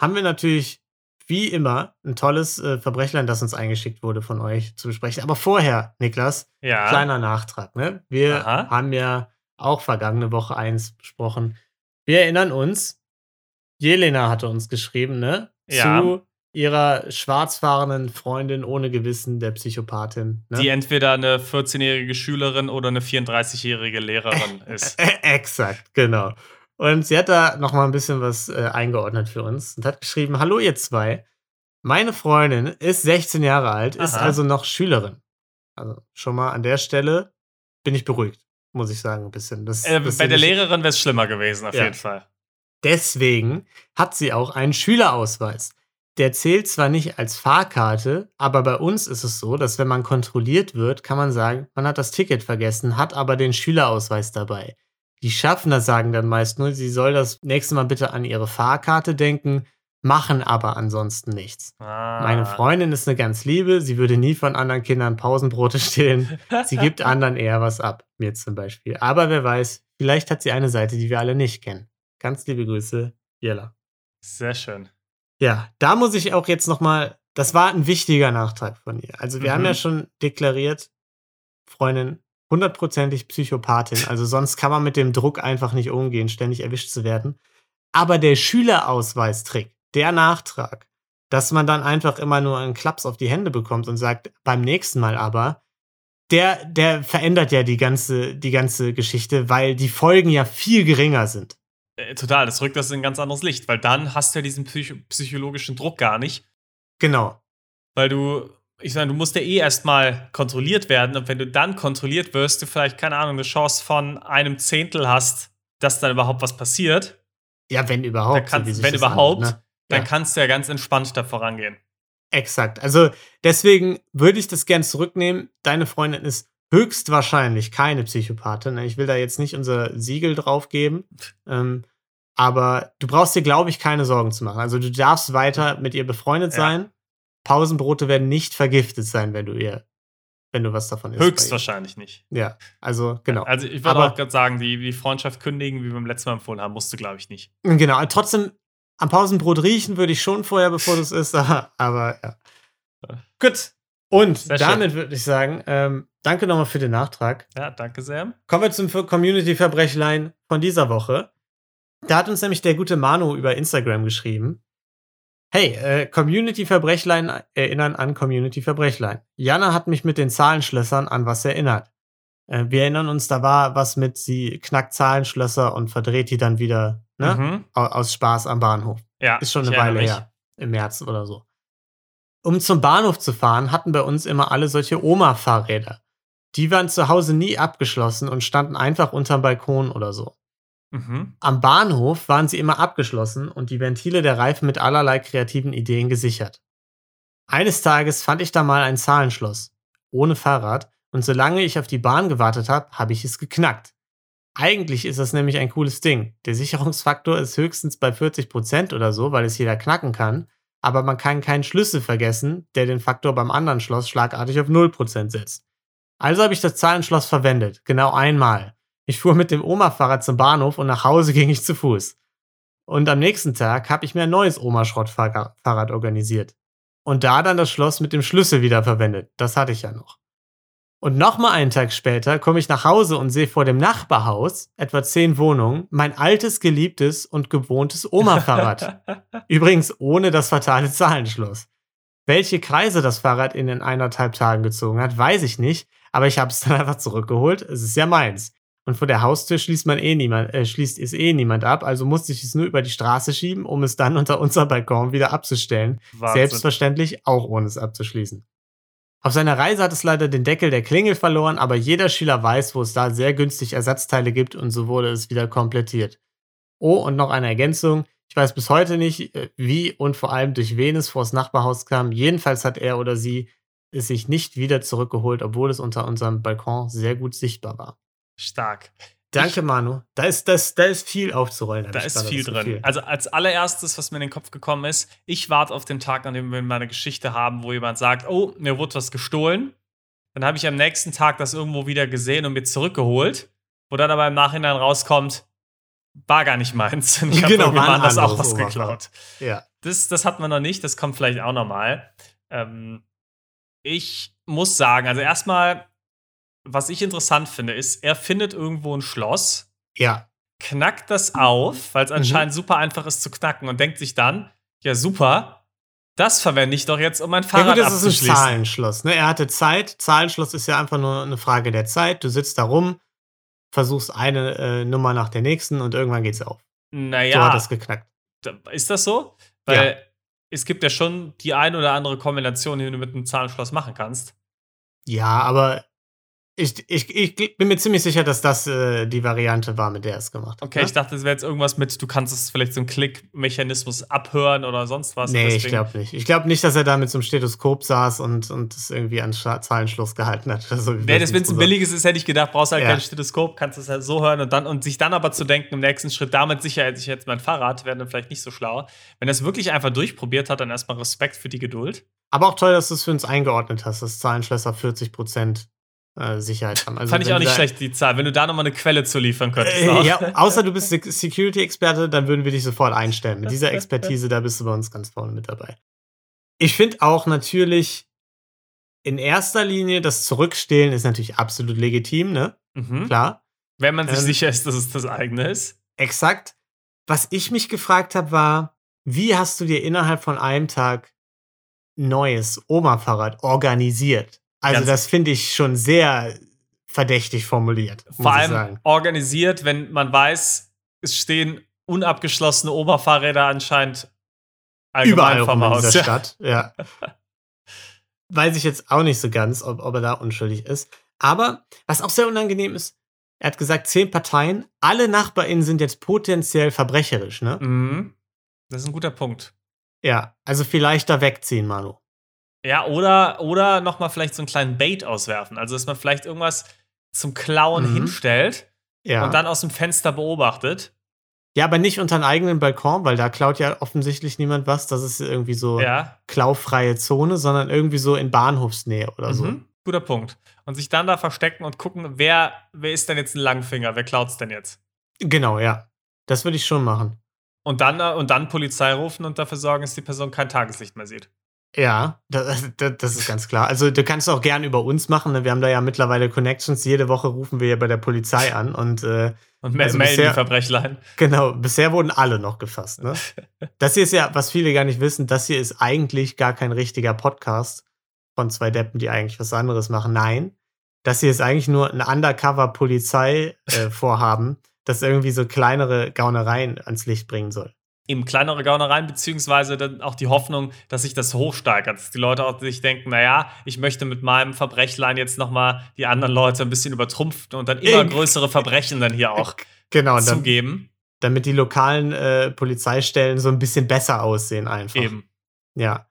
haben wir natürlich wie immer ein tolles äh, Verbrechlein, das uns eingeschickt wurde von euch zu besprechen. Aber vorher, Niklas,
Ja.
kleiner Nachtrag. Ne? Wir
Aha.
haben ja auch vergangene Woche eins besprochen. Wir erinnern uns, Jelena hatte uns geschrieben, ne?
Ja.
Zu ihrer schwarzfahrenden Freundin ohne Gewissen, der Psychopathin. Ne?
Die entweder eine 14-jährige Schülerin oder eine 34-jährige Lehrerin ist.
Exakt, genau. Und sie hat da noch mal ein bisschen was äh, eingeordnet für uns und hat geschrieben: Hallo, ihr zwei. Meine Freundin ist 16 Jahre alt, ist
Aha.
also noch Schülerin. Also schon mal an der Stelle bin ich beruhigt, muss ich sagen, ein bisschen. Das,
Äh,
das
bei der Lehrerin wäre es schlimmer gewesen, auf
Ja.
jeden Fall.
Deswegen hat sie auch einen Schülerausweis. Der zählt zwar nicht als Fahrkarte, aber bei uns ist es so, dass wenn man kontrolliert wird, kann man sagen, man hat das Ticket vergessen, hat aber den Schülerausweis dabei. Die Schaffner sagen dann meist nur, sie soll das nächste Mal bitte an ihre Fahrkarte denken, machen aber ansonsten nichts.
Ah.
Meine Freundin ist eine ganz liebe, sie würde nie von anderen Kindern Pausenbrote stehlen. Sie gibt anderen eher was ab, mir zum Beispiel. Aber wer weiß, vielleicht hat sie eine Seite, die wir alle nicht kennen. Ganz liebe Grüße, Jella.
Sehr schön.
Ja, da muss ich auch jetzt noch mal, das war ein wichtiger Nachtrag von ihr. Also wir
Mhm.
haben ja schon deklariert, Freundin, hundertprozentig Psychopathin. Also sonst kann man mit dem Druck einfach nicht umgehen, ständig erwischt zu werden. Aber der Schülerausweistrick, der Nachtrag, dass man dann einfach immer nur einen Klaps auf die Hände bekommt und sagt, beim nächsten Mal aber, der, der verändert ja die ganze, die ganze Geschichte, weil die Folgen ja viel geringer sind.
Äh, total, das rückt das in ein ganz anderes Licht, weil dann hast du ja diesen psycho psychologischen Druck gar nicht.
Genau.
Weil du, ich sage, du musst ja eh erstmal kontrolliert werden und wenn du dann kontrolliert wirst, du vielleicht, keine Ahnung, eine Chance von einem Zehntel hast, dass dann überhaupt was passiert,
Ja, wenn überhaupt. Wie sich
wenn überhaupt,
anhört, ne?
dann
Ja.
kannst du ja ganz entspannt da vorangehen.
Exakt. Also deswegen würde ich das gern zurücknehmen. Deine Freundin ist höchstwahrscheinlich keine Psychopathin. Ich will da jetzt nicht unser Siegel drauf geben. Ähm, aber du brauchst dir, glaube ich, keine Sorgen zu machen. Also du darfst weiter mit ihr befreundet
Ja.
sein. Pausenbrote werden nicht vergiftet sein, wenn du ihr, wenn du was davon isst.
Höchstwahrscheinlich nicht.
Ja, also genau.
Also ich würde
Aber-
auch gerade sagen, die, die Freundschaft kündigen, wie wir beim letzten Mal empfohlen haben, musst du, glaube ich, nicht.
Genau, trotzdem am Pausenbrot riechen würde ich schon vorher, bevor du es isst, aber, aber ja. Gut. Und
Sehr
damit würde ich sagen, ähm, danke nochmal für den Nachtrag.
Ja, danke sehr.
Kommen wir zum Community-Verbrechlein von dieser Woche. Da hat uns nämlich der gute Manu über Instagram geschrieben. Hey, äh, Community-Verbrechlein erinnern an Community-Verbrechlein. Jana hat mich mit den Zahlenschlössern an was erinnert. Äh, wir erinnern uns, da war was mit, sie knackt Zahlenschlösser und verdreht die dann wieder ne?
Mhm.
Au- aus Spaß am Bahnhof.
Ja,
Ist schon eine Weile
mich.
her. Im März oder so. Um zum Bahnhof zu fahren, hatten bei uns immer alle solche Oma-Fahrräder. Die waren zu Hause nie abgeschlossen und standen einfach unterm Balkon oder so.
Mhm.
Am Bahnhof waren sie immer abgeschlossen und die Ventile der Reifen mit allerlei kreativen Ideen gesichert. Eines Tages fand ich da mal ein Zahlenschloss. Ohne Fahrrad. Und solange ich auf die Bahn gewartet habe, habe ich es geknackt. Eigentlich ist das nämlich ein cooles Ding. Der Sicherungsfaktor ist höchstens bei 40% oder so, weil es jeder knacken kann. Aber man kann keinen Schlüssel vergessen, der den Faktor beim anderen Schloss schlagartig auf 0% setzt. Also habe ich das Zahlenschloss verwendet. Genau einmal. Ich fuhr mit dem Oma-Fahrrad zum Bahnhof und nach Hause ging ich zu Fuß. Und am nächsten Tag habe ich mir ein neues Oma-Schrottfahrrad organisiert. Und da dann das Schloss mit dem Schlüssel wieder verwendet. Das hatte ich ja noch. Und nochmal einen Tag später komme ich nach Hause und sehe vor dem Nachbarhaus, etwa zehn Wohnungen, mein altes, geliebtes und gewohntes Oma-Fahrrad. Übrigens ohne das fatale Zahlenschloss. Welche Kreise das Fahrrad in den eineinhalb Tagen gezogen hat, weiß ich nicht, aber ich habe es dann einfach zurückgeholt. Es ist ja meins. Und vor der Haustür schließt man eh niemand, äh, schließt es eh niemand ab, also musste ich es nur über die Straße schieben, um es dann unter unser Balkon wieder abzustellen.
Wahnsinn.
Selbstverständlich auch ohne es abzuschließen. Auf seiner Reise hat es leider den Deckel der Klingel verloren, aber jeder Schüler weiß, wo es da sehr günstig Ersatzteile gibt und so wurde es wieder komplettiert. Oh, und noch eine Ergänzung. Ich weiß bis heute nicht, äh, wie und vor allem durch wen es vors Nachbarhaus kam. Jedenfalls hat er oder sie es sich nicht wieder zurückgeholt, obwohl es unter unserem Balkon sehr gut sichtbar war.
Stark.
Danke, Manu. Da ist, das, da ist viel aufzurollen.
Da
ich
ist viel drin.
Gefühl.
Also als allererstes, was mir in den Kopf gekommen ist, ich warte auf den Tag, an dem wir mal eine Geschichte haben, wo jemand sagt, oh, mir wurde was gestohlen. Dann habe ich am nächsten Tag das irgendwo wieder gesehen und mir zurückgeholt, wo dann aber im Nachhinein rauskommt, war gar nicht meins. Und ich habe
Genau, ein
anders auch was geklaut.
ja.
Das, das hat man noch nicht, das kommt vielleicht auch nochmal. Ähm, ich muss sagen, also erstmal, was ich interessant finde, ist, er findet irgendwo ein Schloss,
Ja.
knackt das auf, weil es
Mhm.
anscheinend super einfach ist zu knacken und denkt sich dann, ja super, das verwende ich doch jetzt, um mein
Ja
Fahrrad
gut, das ist ein. Zahlenschloss. Ne? Er hatte Zeit. Zahlenschloss ist ja einfach nur eine Frage der Zeit. Du sitzt da rum, versuchst eine äh, Nummer nach der nächsten und irgendwann geht's auf. So
Naja,
hat das geknackt.
ist das so? Weil es gibt ja schon die ein oder andere Kombination, die du mit einem Zahlenschloss machen kannst.
Ja, aber ich, ich, ich bin mir ziemlich sicher, dass das äh, die Variante war, mit der er es gemacht hat.
Okay,
ne?
ich dachte, es wäre jetzt irgendwas mit, du kannst es vielleicht so einen Klickmechanismus abhören oder sonst was.
Nee, ich glaube nicht. Ich glaube nicht, dass er da mit so einem Stethoskop saß und, und das irgendwie an Scha- Zahlenschluss gehalten hat. oder so, wie
Nee, das, wenn es ein billiges ist, hätte ich gedacht, brauchst halt
Ja.
kein Stethoskop, kannst es halt so hören und dann und sich dann aber zu denken, im nächsten Schritt, damit sicher ich jetzt mein Fahrrad, wäre dann vielleicht nicht so schlau. Wenn er es wirklich einfach durchprobiert hat, dann erstmal Respekt für die Geduld.
Aber auch toll, dass du es für uns eingeordnet hast, dass Zahlenschlösser 40% äh, Sicherheit haben. Also
Fand ich auch nicht schlecht, die Zahl. Wenn du da nochmal eine Quelle zu liefern könntest.
Äh,
auch.
ja, außer du bist Sec- Security-Experte, dann würden wir dich sofort einstellen. Mit dieser Expertise, da bist du bei uns ganz vorne mit dabei. Ich finde auch natürlich in erster Linie das Zurückstehlen ist natürlich absolut legitim, ne?
Mhm.
Klar.
Wenn man sich
Ähm,
sicher ist, dass es das eigene ist.
Exakt. Was ich mich gefragt habe, war, wie hast du dir innerhalb von einem Tag neues Oma-Fahrrad organisiert? Also,
Ganz-
das finde ich schon sehr verdächtig formuliert.
Vor allem organisiert, wenn man weiß, es stehen unabgeschlossene Oberfahrräder anscheinend
Überall
vom
rum in
Haus.
dieser
Ja.
Stadt. Ja. Weiß ich jetzt auch nicht so ganz, ob, ob er da unschuldig ist. Aber was auch sehr unangenehm ist, er hat gesagt, zehn Parteien, alle NachbarInnen sind jetzt potenziell verbrecherisch, ne?
Mhm. Das ist ein guter Punkt.
Ja, also vielleicht da wegziehen, Manu.
Ja, oder, oder nochmal vielleicht so einen kleinen Bait auswerfen. Also, dass man vielleicht irgendwas zum Klauen
Mhm.
hinstellt
Ja.
und dann aus dem Fenster beobachtet.
ja, aber nicht unter einen eigenen Balkon, weil da klaut ja offensichtlich niemand was. Das ist irgendwie so
Ja.
klaufreie Zone, sondern irgendwie so in Bahnhofsnähe oder so.
Mhm. Guter Punkt. Und sich dann da verstecken und gucken, wer, wer ist denn jetzt ein Langfinger? Wer klaut's denn jetzt?
Genau, ja. Das würde ich schon machen.
Und dann, äh, und dann Polizei rufen und dafür sorgen, dass die Person kein Tageslicht mehr sieht.
Ja, das, das, ist ganz klar. Also du kannst auch gern über uns machen. Ne? Wir haben da ja mittlerweile Connections. Jede Woche rufen wir ja bei der Polizei an und äh,
Und also melden bisher, die Verbrechlein.
Genau, bisher wurden alle noch gefasst. Ne? Das hier ist ja, was viele gar nicht wissen, das hier ist eigentlich gar kein richtiger Podcast von zwei Deppen, die eigentlich was anderes machen. Nein, das hier ist eigentlich nur ein Undercover-Polizei-Vorhaben, äh, das irgendwie so kleinere Gaunereien ans Licht bringen soll
eben kleinere Gaunereien, beziehungsweise dann auch die Hoffnung, dass sich das hochsteigert. Dass die Leute auch sich denken, naja, ich möchte mit meinem Verbrechlein jetzt nochmal die anderen Leute ein bisschen übertrumpfen und dann immer größere Verbrechen dann hier auch
genau,
zugeben.
Dann, damit die lokalen äh, Polizeistellen so ein bisschen besser aussehen einfach. Eben. Ja.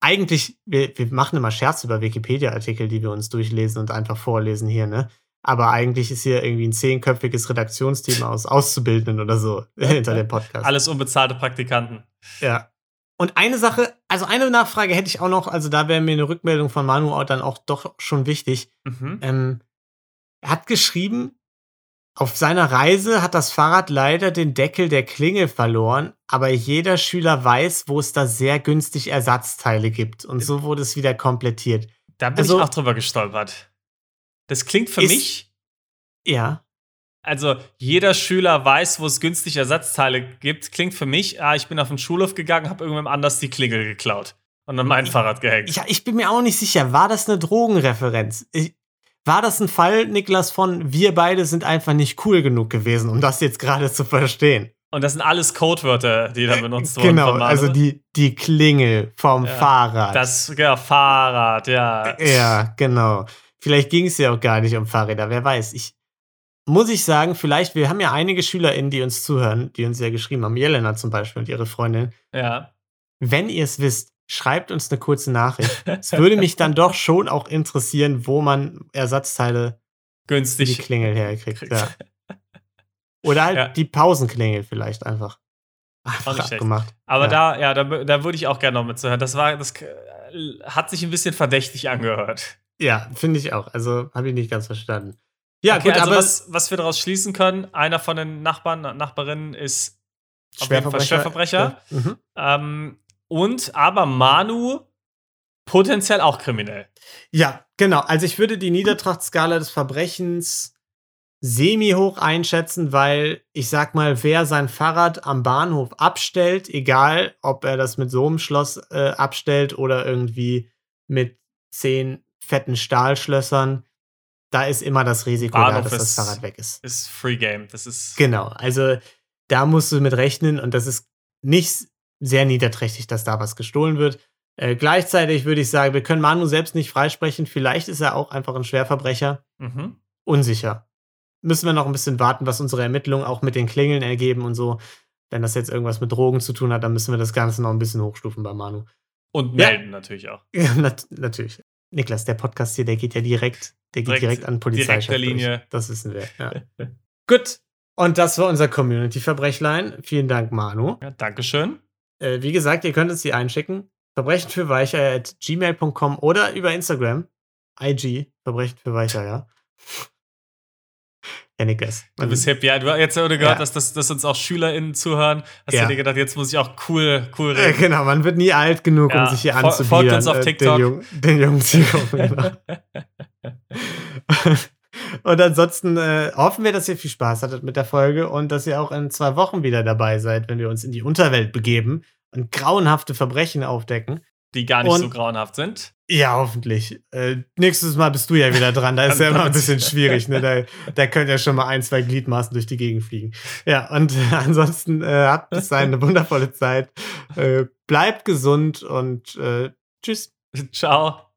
Eigentlich, wir, wir machen immer Scherz über Wikipedia-Artikel, die wir uns durchlesen und einfach vorlesen hier, ne? Aber eigentlich ist hier irgendwie ein zehnköpfiges Redaktionsteam aus Auszubildenden oder so hinter dem Podcast.
Alles unbezahlte Praktikanten.
Ja. Und eine Sache, also eine Nachfrage hätte ich auch noch, also da wäre mir eine Rückmeldung von Manu dann auch doch schon wichtig. Mhm. Ähm, er hat geschrieben, auf seiner Reise hat das Fahrrad leider den Deckel der Klingel verloren, aber jeder Schüler weiß, wo es da sehr günstig Ersatzteile gibt. Und so wurde es wieder komplettiert.
Da bin also, ich auch drüber gestolpert. Das klingt für ist, mich.
Ja.
Also, jeder Schüler weiß, wo es günstig Ersatzteile gibt. Klingt für mich, ah, ich bin auf den Schulhof gegangen, habe irgendwem anders die Klingel geklaut und an mein ich, Fahrrad gehängt.
Ja, ich bin mir auch nicht sicher. War das eine Drogenreferenz? Ich, war das ein Fall, Niklas, von wir beide sind einfach nicht cool genug gewesen, um das jetzt gerade zu verstehen?
Und das sind alles Codewörter, die dann benutzt
wurden. Genau, also die, die Klingel vom
ja,
Fahrrad.
Das ja, Fahrrad, ja.
Ja, genau. Vielleicht ging es ja auch gar nicht um Fahrräder, wer weiß. Ich muss ich sagen, vielleicht, wir haben ja einige SchülerInnen, die uns zuhören, die uns ja geschrieben haben, Jelena zum Beispiel und ihre Freundin.
Ja.
Wenn ihr es wisst, schreibt uns eine kurze Nachricht. es würde mich dann doch schon auch interessieren, wo man Ersatzteile
günstig
die Klingel herkriegt. Ja. Oder halt ja. die Pausenklingel vielleicht einfach.
Einfach abgemacht. Aber ja. da, ja, da, da würde ich auch gerne noch mitzuhören. Das war, das hat sich ein bisschen verdächtig angehört.
Ja, finde ich auch. Also habe ich nicht ganz verstanden. Ja,
okay, gut, also aber was, was wir daraus schließen können, einer von den Nachbarn, Nachbarinnen ist
Schwerverbrecher.
Schwerverbrecher. Mhm. Ähm, und aber Manu potenziell auch kriminell.
Ja, genau. Also ich würde die Niedertrachtskala des Verbrechens semi-hoch einschätzen, weil ich sag mal, wer sein Fahrrad am Bahnhof abstellt, egal ob er das mit so einem Schloss äh, abstellt oder irgendwie mit zehn fetten Stahlschlössern, da ist immer das Risiko Bahnhof da, dass ist, das Fahrrad weg ist.
Ist Free Game. Das ist.
Genau. Also da musst du mit rechnen und das ist nicht sehr niederträchtig, dass da was gestohlen wird. Äh, gleichzeitig würde ich sagen, wir können Manu selbst nicht freisprechen. Vielleicht ist er auch einfach ein Schwerverbrecher. Mhm. Unsicher. Müssen wir noch ein bisschen warten, was unsere Ermittlungen auch mit den Klingeln ergeben und so. Wenn das jetzt irgendwas mit Drogen zu tun hat, dann müssen wir das Ganze noch ein bisschen hochstufen bei Manu.
Und melden ja. natürlich auch.
Ja, nat natürlich. Niklas, der Podcast hier, der geht ja direkt, der geht direkt, direkt an Polizeichef.
Direkt Linie.
Durch. Das wissen wir. Ja. Gut. Und das war unser Community-Verbrechlein. Vielen Dank, Manu.
Ja, Dankeschön.
Äh, wie gesagt, ihr könnt es hier einschicken. Verbrechen für Weicher at gmail.com oder über Instagram. IG, Verbrechen für Weicher, ja. Ja, Niklas.
Du bist happy. Ja, du hast jetzt gehört, ja. dass, dass, dass, uns auch SchülerInnen zuhören. Hast ja. du dir gedacht, jetzt muss ich auch cool, cool
reden. Äh, genau, man wird nie alt genug, ja. um sich hier anzubieten.
Folgt uns auf äh, TikTok.
Den, Jung, den jungen Zielgruppen. und ansonsten äh, hoffen wir, dass ihr viel Spaß hattet mit der Folge und dass ihr auch in zwei Wochen wieder dabei seid, wenn wir uns in die Unterwelt begeben und grauenhafte Verbrechen aufdecken.
Die gar nicht und, so grauenhaft sind.
Ja, hoffentlich. Äh, nächstes Mal bist du ja wieder dran. Da ist ja immer ein bisschen schwierig. Ne? Da, da können ja schon mal ein, zwei Gliedmaßen durch die Gegend fliegen. Ja, und äh, ansonsten äh, habt bis dahin eine wundervolle Zeit. Äh, bleibt gesund und äh, tschüss.
Ciao.